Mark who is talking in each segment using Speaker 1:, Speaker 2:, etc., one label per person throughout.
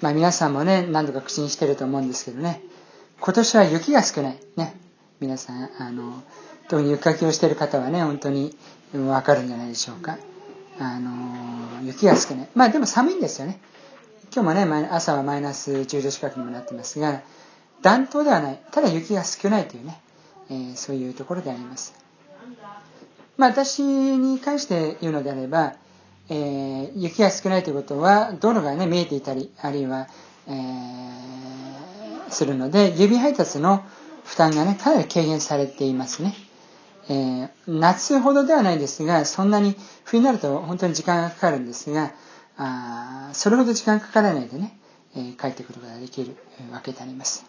Speaker 1: まあ、皆さんもね、何度か口にしてると思うんですけどね、今年は雪が少ない。ね。皆さん、あの、特に雪かきをしている方はね、本当にわかるんじゃないでしょうか。あの、雪が少ない。まあでも寒いんですよね。今日もね、朝はマイナス10度近くにもなってますが、暖冬ではない。ただ雪が少ないというね、えー、そういうところであります。まあ私に関して言うのであれば、えー、雪が少ないということは道路がね見えていたりあるいは、えー、するので郵便配達の負担がねかなり軽減されていますね、えー、夏ほどではないですがそんなに冬になると本当に時間がかかるんですがあそれほど時間かからないでね、えー、帰ってくることができるわけであります、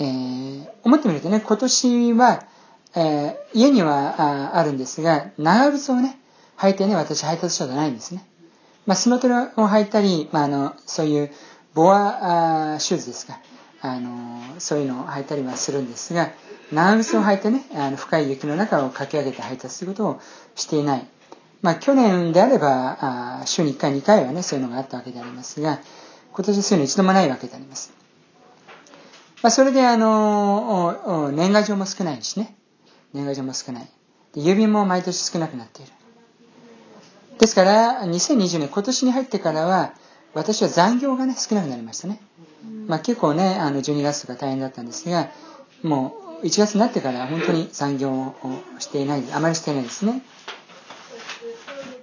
Speaker 1: えー、思ってみるとね今年は、えー、家にはああるんですが長靴をね履いてね、私配達者じゃないんですね。まあ、スノトラを履いたり、まあ、あの、そういうボアシューズですか。あの、そういうのを履いたりはするんですが、長靴を履いてね、あの深い雪の中を駆け上げて配達することをしていない。まあ、去年であれば、あ週に1回、2回はね、そういうのがあったわけでありますが、今年はそういうの一度もないわけであります。まあ、それで、あの、年賀状も少ないしね。年賀状も少ない。で郵便も毎年少なくなっている。ですから、2020年、今年に入ってからは、私は残業がね、少なくなりましたね。まあ結構ね、あの、12月とか大変だったんですが、もう、1月になってから本当に残業をしていない、あまりしていないですね。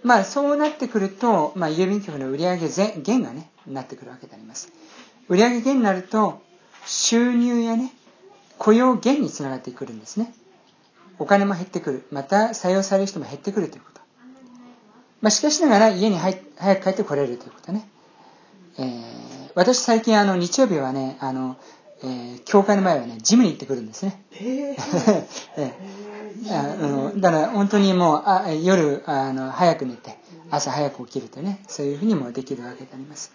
Speaker 1: まあそうなってくると、まあ郵便局の売上減がね、なってくるわけであります。売上減になると、収入やね、雇用減につながってくるんですね。お金も減ってくる。また採用される人も減ってくるということ。まあ、しかしながら家に早く帰ってこれるということね。えー、私最近あの日曜日はね、あの、えー、教会の前はね、ジムに行ってくるんですね。えー、あのだから本当にもうあ夜あの早く寝て朝早く起きるとねそういうふうにもできるわけであります。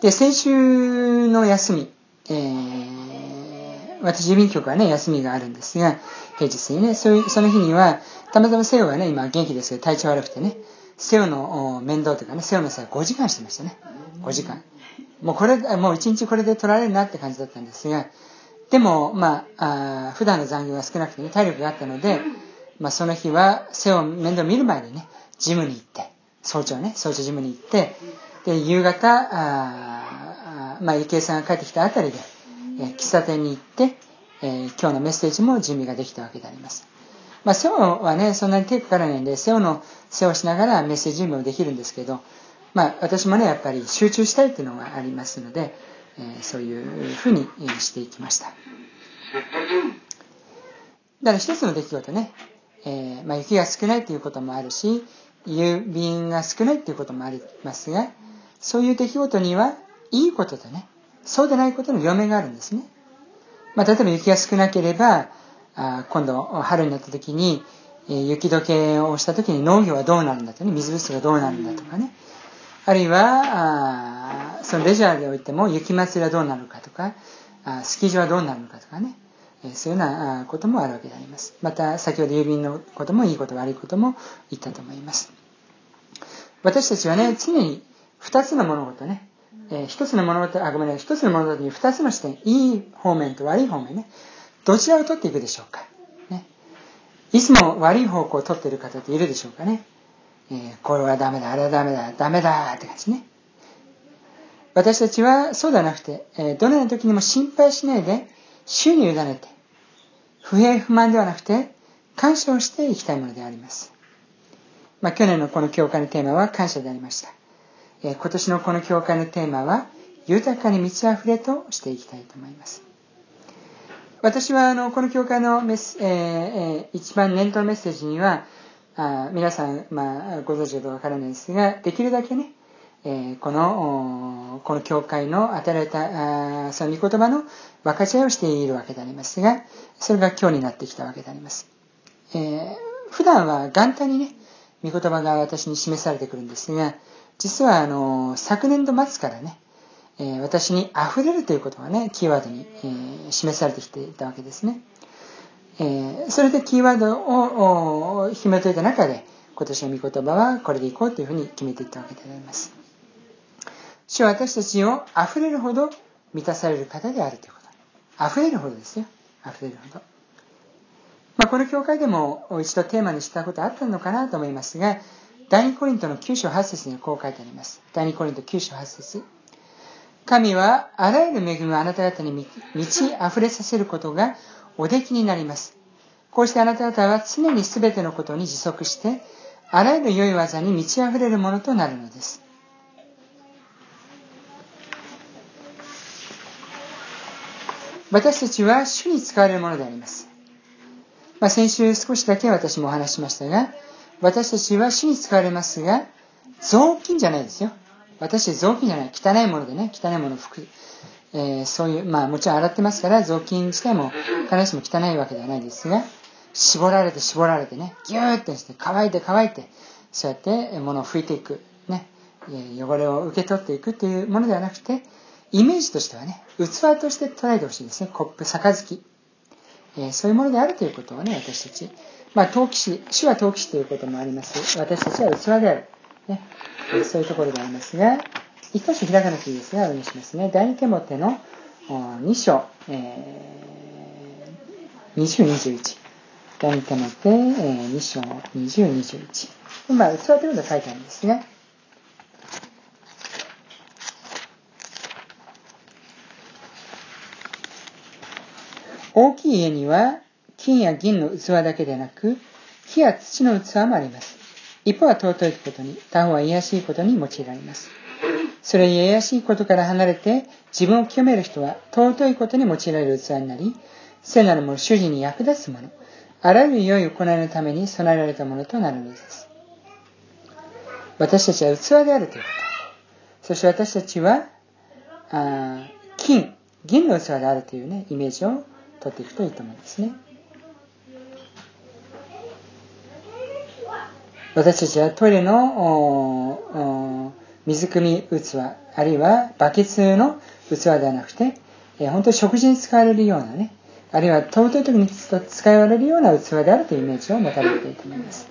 Speaker 1: で先週の休み、えー、私郵便局はね休みがあるんですが平日にねそういう、その日にはたまたまセオはね、今元気ですけど体調悪くてね、セオの面倒というかね、セオの際5時間してましたね。5時間。もうこれ、もう1日これで取られるなって感じだったんですが、でも、まあ、あ普段の残業が少なくてね、体力があったので、まあ、その日は、セオ面倒見る前にね、ジムに行って、早朝ね、早朝ジムに行って、で、夕方、あまあ、池江さんが帰ってきたあたりで、え喫茶店に行って、え、今日のメッセージも準備ができたわけであります。まあ、セオはね、そんなに手かからないんで、セオの世話しながらメッセージ準備もできるんですけど、まあ、私もね、やっぱり集中したいっていうのがありますので、え、そういうふうにしていきました。だから一つの出来事ね、えー、まあ、雪が少ないということもあるし、郵便が少ないということもありますが、そういう出来事には、いいこととね、そうでないことの両面があるんですね。まあ、例えば雪が少なければ、あ今度春になった時に、えー、雪解けをした時に農業はどうなるんだとね水不足がどうなるんだとかね。あるいはあそのレジャーにおいても雪祭りはどうなるかとかあスキー場はどうなるのかとかね、えー、そういうようなこともあるわけであります。また先ほど郵便のこともいいこと悪いことも言ったと思います。私たちはね常に2つの物事ねえー、一つの物事、あ、ごめんなさい、一つの物事に二つの視点、いい方面と悪い方面ね、どちらを取っていくでしょうか。ね、いつも悪い方向を取っている方っているでしょうかね。えー、これはダメだ、あれはダメだ、ダメだって感じね。私たちはそうではなくて、えー、どのような時にも心配しないで、主に委ねて、不平不満ではなくて、感謝をしていきたいものであります。まあ、去年のこの教会のテーマは感謝でありました。え、今年のこの教会のテーマは、豊かに満ち溢れとしていきたいと思います。私はあのこの教会のメス、えー、一番念頭のメッセージにはあ皆さん、まあ、ご存知かどうかわからないですができるだけね、えー、このこの教会の与えられたあその御言葉の分かち合いをしているわけでありますがそれが今日になってきたわけであります、えー、普段は元旦にね御言葉が私に示されてくるんですが実はあの昨年度末からねえ私に溢れるということがね、キーワードに、え示されてきていたわけですね。えそれでキーワードを紐解いた中で、今年の御言葉はこれでいこうというふうに決めていったわけであります。主は私たちを溢れるほど満たされる方であるということ。溢れるほどですよ。溢れるほど。まあ、この教会でも一度テーマにしたことあったのかなと思いますが、第2コリントの9章8節にはこう書いてあります。第2コリント9章8節神はあらゆる恵みをあなた方に満ち溢れさせることがおできになります。こうしてあなた方は常に全てのことに持続して、あらゆる良い技に満ち溢れるものとなるのです。私たちは主に使われるものであります。まあ、先週少しだけ私もお話しましたが、私たちは主に使われますが、雑巾じゃないですよ。私たち雑巾じゃない。汚いものでね、汚いものを拭く。えー、そういう、まあもちろん洗ってますから、雑巾自体も必ずしも汚いわけではないですが、絞られて絞られてね、ギューってして乾いて乾いて、そうやって物を拭いていく。ね、汚れを受け取っていくっていうものではなくて、イメージとしてはね、器として捉えてほしいですね。コップ、杯。えー、そういうものであるということをね、私たち。まあ、陶器師、主は陶器師ということもあります。私たちは器である。ね、そういうところでありますが、一箇所開かなくていいですが、お願いしますね。第二手モテの2章、えー、20、21。第二手モテ、えー、2章20、21。まあ、器ということが書いてあるんですね。大きい家には金や銀の器だけでなく、木や土の器もあります。一方は尊いことに、他方は卑しいことに用いられます。それゆえ卑しいことから離れて自分を清める人は尊いことに用いられる器になり、聖なるもの、主人に役立つもの、あらゆる良い行いのために備えられたものとなるのです。私たちは器であるということ。そして私たちは、あ金、銀の器であるというね、イメージを取っていくといいと思うんですね。私たちはトイレの水汲み器、あるいはバケツの器ではなくて、え本当に食事に使われるようなね、あるいは尊い時に使われるような器であるというイメージを持たれていると思います。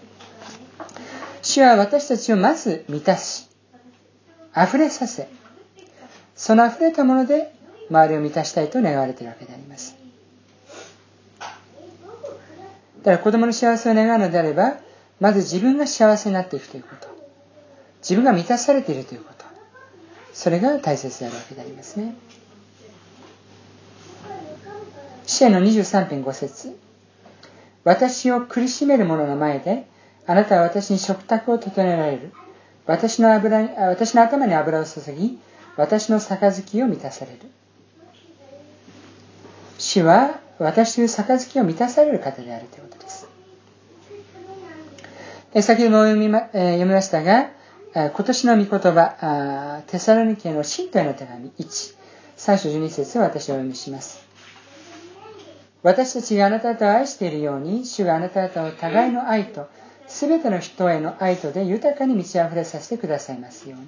Speaker 1: 主は私たちをまず満たし、溢れさせ、その溢れたもので周りを満たしたいと願われているわけであります。だから子供の幸せを願うのであれば、まず自分が幸せになっていくということ。自分が満たされているということ。それが大切であるわけでありますね。支援の23.5節私を苦しめる者の前で、あなたは私に食卓を整えられる。私の油私の頭に油を注ぎ、私の杯を満たされる。主は私という杯を満たされる方であるということです。先ほども読みま,、え読みましたが、今年の御言葉、テサロニケの信徒への手紙1、3章12節を私はお読みします。私たちがあなた方を愛しているように、主があなた方を互いの愛と、すべての人への愛とで豊かに満ち溢れさせてくださいますように。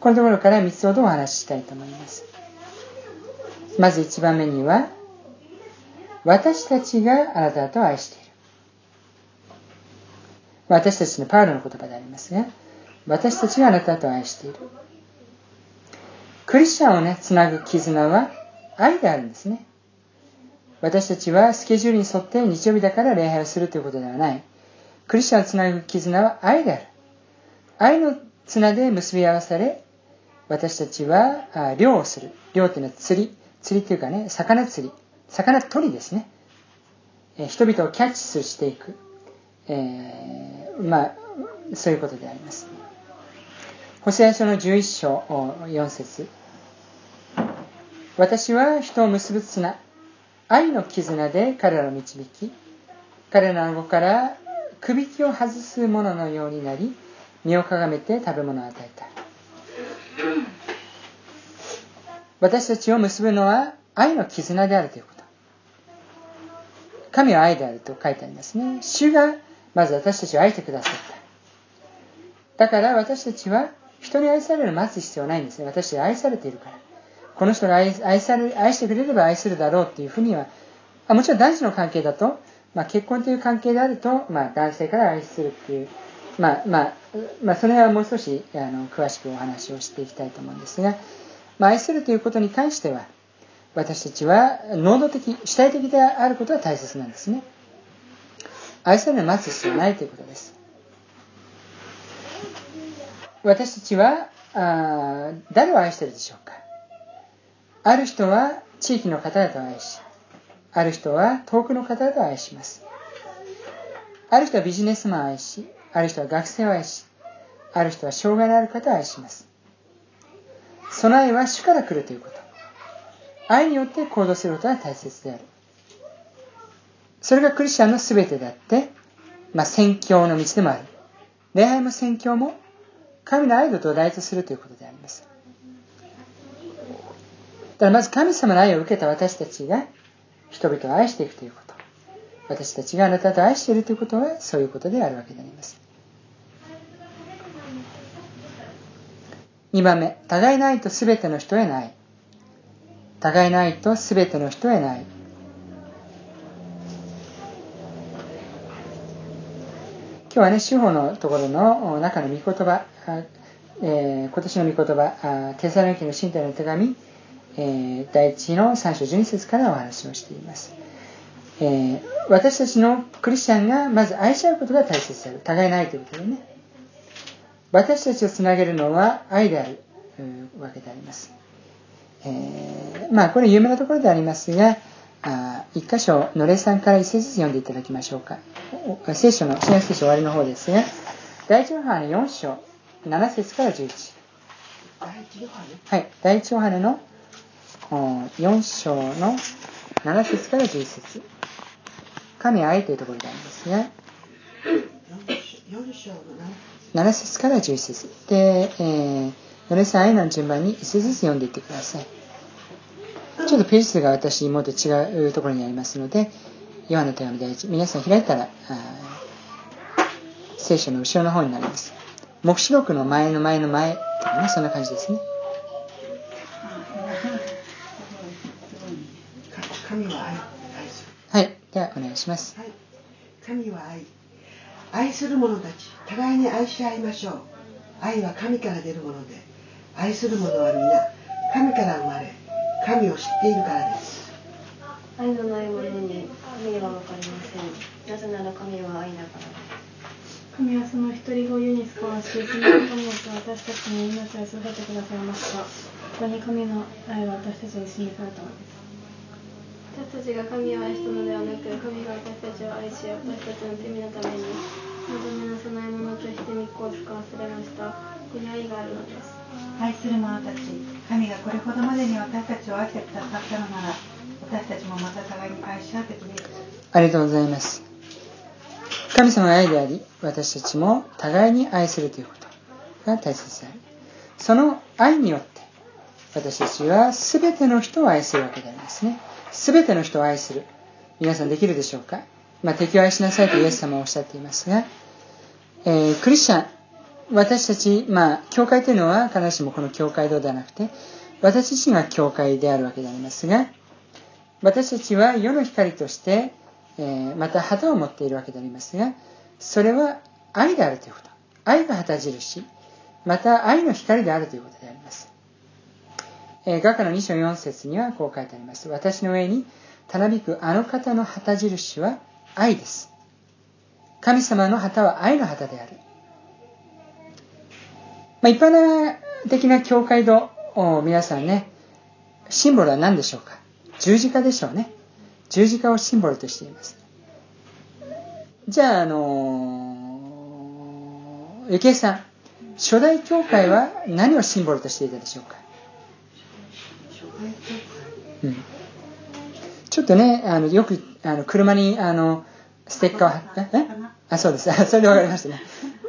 Speaker 1: このところから3つほどお話ししたいと思います。まず1番目には、私たちがあなた方を愛している。私たちのパウロの言葉でありますが、私たちがあなた方を愛している。クリスチャンをね、つなぐ絆は愛であるんですね。私たちはスケジュールに沿って日曜日だから礼拝をするということではない。クリスチャンをつなぐ絆は愛である。愛の綱で結び合わされ、私たちは漁をする。漁というのは釣り。釣りというかね、魚釣り。魚取りですね。人々をキャッチしていく。えー、まあ、そういうことであります。ホセア書の11章4節私は人を結ぶ綱、愛の絆で彼らを導き、彼らの子からくびきを外す者のようになり、身をかがめて食べ物を与えた。私たちを結ぶのは愛の絆であるということ。神は愛であると書いてありますね。主がまず私たちを愛してくださった。だから私たちは人に愛される待つ必要はないんですね。私たち愛されているから。この人が愛愛され愛してくれれば愛するだろうっていうふうには、あもちろん男子の関係だと、まあ、結婚という関係であると、まあ、男性から愛するっていうまあまあ、まあ、それはもう少しあの詳しくお話をしていきたいと思うんですが、まあ、愛するということに関しては私たちは能動的主体的であることは大切なんですね愛される待つ必要ないということです。私たちはあ誰を愛しているでしょうか？ある人は地域の方々を愛しある人は遠くの方々を愛します。ある人はビジネスマンを愛しある人は学生を愛しある人は障害のある方を愛します。その愛は主から来るということ。愛によって行動することが大切である。それがクリスチャンの全てであって、まあ、宣教の道でもある礼拝も宣教も神の愛を土台とするということであります。だからまず神様の愛を受けた私たちが人々を愛していくということ。私たちがあなたと愛しているということはそういうことであるわけであります。2番目互いないと全ての人へない互いないと全ての人へない今日はね、司法のところの中の御言葉、えー、今年の御言葉、テサロニケの身体の手紙、えー、第一の3章12節からお話をしています、えー、私たちのクリスチャンがまず愛し合うことが大切である。互いないということでね。私たちをつなげるのは愛であるわけであります。え、まあ、これ有名なところでありますが、あ一箇所、のれさんから一節ずつ読んでいただきましょうか。聖書の、新約聖書終わりの方ですが、第一ヨハネ4章、7節から11。はい、第一ヨハネの4章の7節から11節神は愛というところでありますが、7節から11節で、えー、米さん愛の順番に1節ずつ読んでいってください。ちょっとページ数が私もっと違うところにありますので、ヨハネ手紙第一、皆さん開いたら、聖書の後ろの方になります。黙示録の前の前の前とかね、そんな感じですね。
Speaker 2: は
Speaker 1: い、ではお願いします。はい、
Speaker 2: 神は愛。愛する者たち、互いに愛し合いましょう。愛は神から出るもので、愛する者は皆、神から生まれ、神を知っているからです
Speaker 3: 愛のない者に神は分かりませんなぜなら神は愛だからです
Speaker 4: 神はその一人子ユニスコをし、そのことによって私たちの命を育ててくださいました。ここに神の愛は私たちに示されたのです。
Speaker 5: 私たちが神を愛したのではなく、神が私たちを愛し、私たちの罪のために、望みの供え物として御子を使わせられました。ここに愛があるのです。
Speaker 6: 愛する者たち神がこれほどまでに私たちを愛してくださったのなら私たちもまた互いに愛し合ってくれる。
Speaker 1: ありがとうございます。神様の愛であり私たちも互いに愛するということが大切である。その愛によって私たちは全ての人を愛するわけでありますね。全ての人を愛する。皆さんできるでしょうか、まあ、敵を愛しなさいとイエス様はおっしゃっていますが、えー、クリスチャン私たち、まあ、教会というのは必ずしもこの教会堂ではなくて、私自身が教会であるわけでありますが、私たちは世の光として、えー、また旗を持っているわけでありますが、それは愛であるということ。愛が旗印。また愛の光であるということであります。えー、画家の2章4節にはこう書いてあります。私の上にたなびくあの方の旗印は愛です。神様の旗は愛の旗である。まあ、一般的な教会の皆さんね、シンボルは何でしょうか？十字架でしょうね。十字架をシンボルとしています。じゃあ、あのー、ゆきえさん、初代教会は何をシンボルとしていたでしょうか、うん、ちょっとね、あのよくあの車にあのステッカーを貼って、あ、そうです。それで分かりましたね。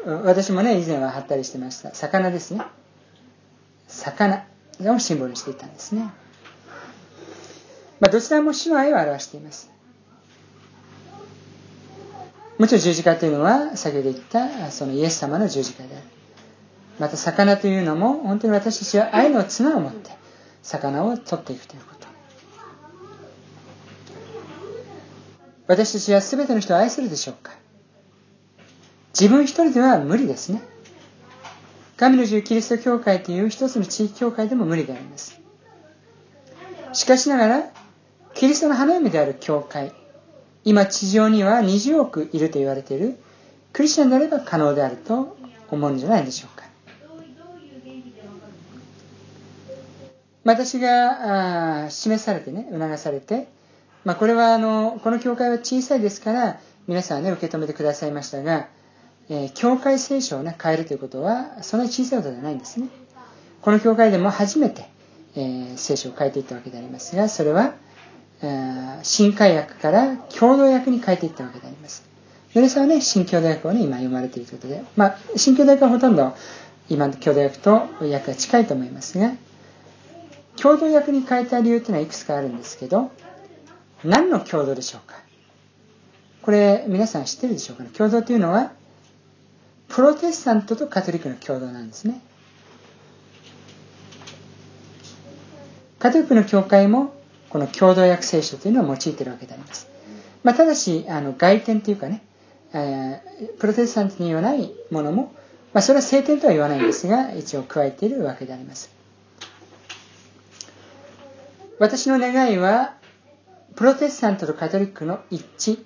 Speaker 1: 私もね、以前は貼ったりしてました。魚ですね。魚をシンボルにしていたんですね。まあ、どちらも主の愛を表しています。もちろん十字架というのは、先ほど言ったそのイエス様の十字架である。また魚というのも、本当に私たちは愛の綱を持って、魚を取っていくということ。私たちは全ての人を愛するでしょうか自分一人では無理ですね。神の十キリスト教会という一つの地域教会でも無理であります。しかしながら、キリストの花嫁である教会、今地上には20億いると言われているクリスチャンであれば可能であると思うんじゃないでしょうか。私が示されてね、促されて、まあ、これはあの、この教会は小さいですから、皆さんね、受け止めてくださいましたが、えー、教会聖書をね、変えるということは、そんなに小さいことではないんですね。この教会でも初めて、えー、聖書を変えていったわけでありますが、それは、え、新海訳から共同訳に変えていったわけであります。皆さんはね、新共同訳をね、今読まれているということで、まあ、新共同訳はほとんど今の共同訳と訳が近いと思いますが、共同訳に変えた理由というのはいくつかあるんですけど、何の共同でしょうか？これ皆さん知ってるでしょうかね？共同というのはプロテスタントとカトリックの共同なんですね。カトリックの教会もこの共同訳聖書というのを用いているわけであります、まあ、ただしあの外典というかね、えー、プロテスタントに言わないものも、まあ、それは聖典とは言わないんですが一応加えているわけであります。私の願いはプロテスタントとカトリックの一致。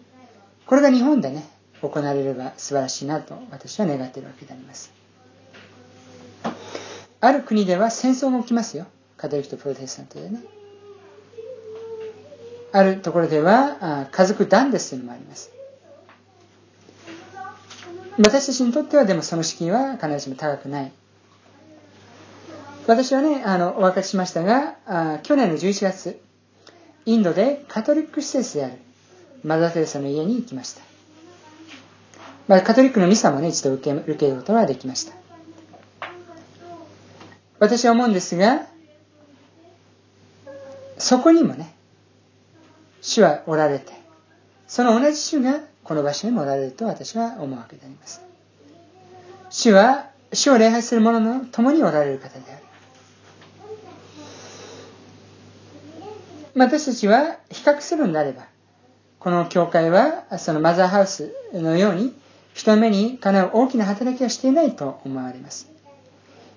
Speaker 1: これが日本でね行われれば素晴らしいなと私は願っているわけであります。ある国では戦争が起きますよ。カトリックとプロテスタントでね。あるところでは家族団ですというのもあります。私たちにとってはでもその資金は必ずしも高くない。私はねあのお分かりしましたが去年の11月インドでカトリック施設であるマザー・テレサの家に行きました。まあ、カトリックのミサもね、一度受け受けることができました。私は思うんですが、そこにもね、主はおられて、その同じ主がこの場所にもおられると私は思うわけであります。主は、主を礼拝する者の共におられる方である。私たちは比較するんであれば、この教会はそのマザーハウスのように人の目にかなう大きな働きはしていないと思われます。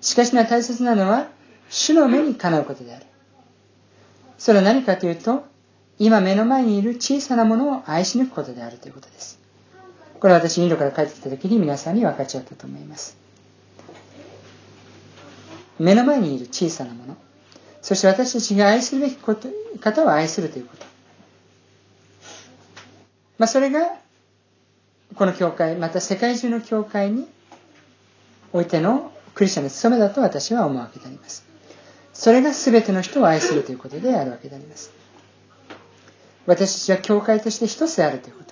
Speaker 1: しかしな大切なのは主の目にかなうことである。それは何かというと、今目の前にいる小さなものを愛し抜くことであるということです。これは私インドから帰ってきた時に皆さんに分かち合ったと思います。目の前にいる小さなもの。そして私たちが愛するべきこと方を愛するということ。まあ、それが、この教会、また世界中の教会においてのクリスチャンの務めだと私は思うわけであります。それが全ての人を愛するということであるわけであります。私たちは教会として一つであるということ。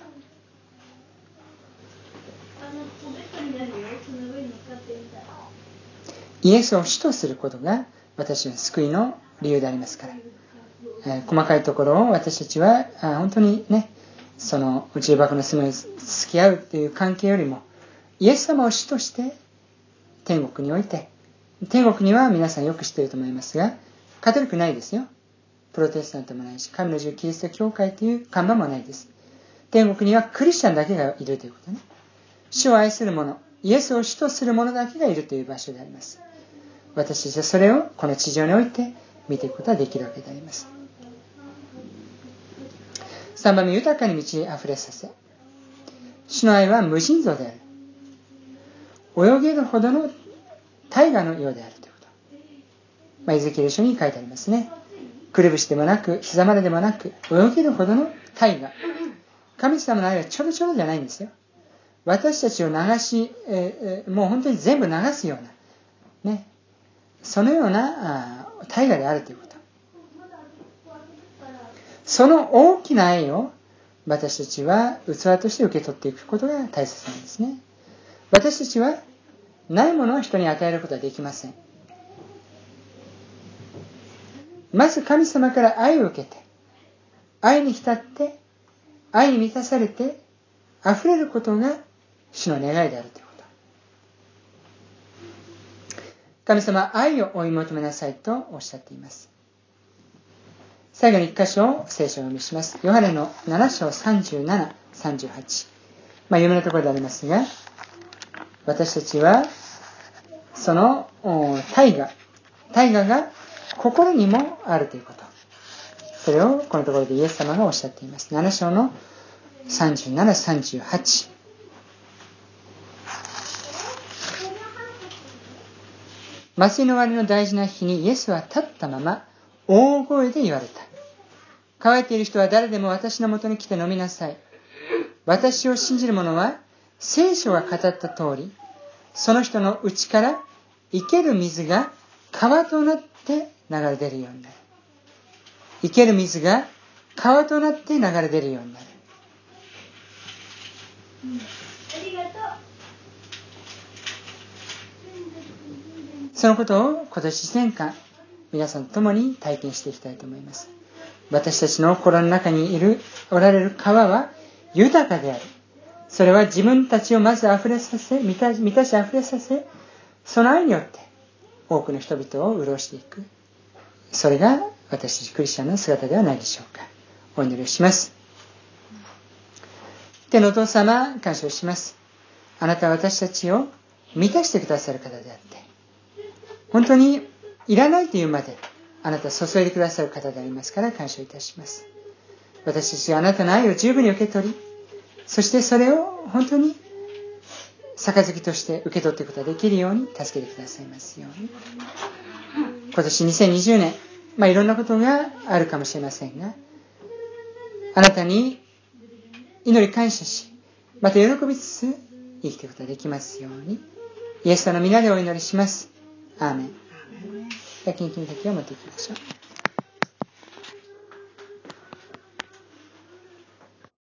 Speaker 1: イエスを主とすることが私の救いの理由でありますから。えー、細かいところを私たちはあ本当にねその宇宙爆の住み付き合うという関係よりもイエス様を主として天国において天国には皆さんよく知っていると思いますがカトリックないですよ。プロテスタントもないし神の十キリスト教会という看板もないです。天国にはクリスチャンだけがいるということね。主を愛する者イエスを主とする者だけがいるという場所であります。私たちはそれをこの地上において見ていくことができるわけであります。3番目豊かに満ち溢れさせ主の愛は無尽蔵である泳げるほどの大河のようであるということ、まあ、エゼキエル書に書いてありますねくるぶしでもなく膝まででもなく泳げるほどの大河神様の愛はちょろちょろじゃないんですよ私たちを流し、えー、もう本当に全部流すようなねそのような大河であるということその大きな愛を私たちは器として受け取っていくことが大切なんですね。私たちはないものを人に与えることはできません。まず神様から愛を受けて愛に浸って愛に満たされて溢れることが主の願いであるということ。神様愛を追い求めなさいとおっしゃっています。最後に一箇所を聖書を読みします。ヨハネの7章37、38。まあ、有名なところでありますが、私たちは、その大河、大河が心にもあるということ。それをこのところでイエス様がおっしゃっています。7章の37、38。麻酔の終わりの大事な日にイエスは立ったまま大声で言われた。乾いている人は誰でも私のもとに来て飲みなさい。私を信じる者は聖書が語った通り、その人の内から生ける水が川となって流れ出るようになる。生ける水が川となって流れ出るようになる。ありがとうそのことを今年1年間皆さんと共に体験していきたいと思います。私たちの心の中にいる、おられる川は豊かである。それは自分たちをまず溢れさせ、満た満たし溢れさせ、その愛によって多くの人々を潤していく。それが私たちクリスチャンの姿ではないでしょうか。お祈りします。天のお父様、感謝をします。あなたは私たちを満たしてくださる方であって、本当にいらないというまであなた注いでくださる方でありますから感謝いたします。私たちがあなたの愛を十分に受け取り、そしてそれを本当に杯として受け取っていくことができるように助けてくださいますように。今年2020年、まあいろんなことがあるかもしれませんが、あなたに祈り感謝し、また喜びつつ生きていくことができますように、イエス様の皆でお祈りします。アーメン。先に君だけを持っていきましょう。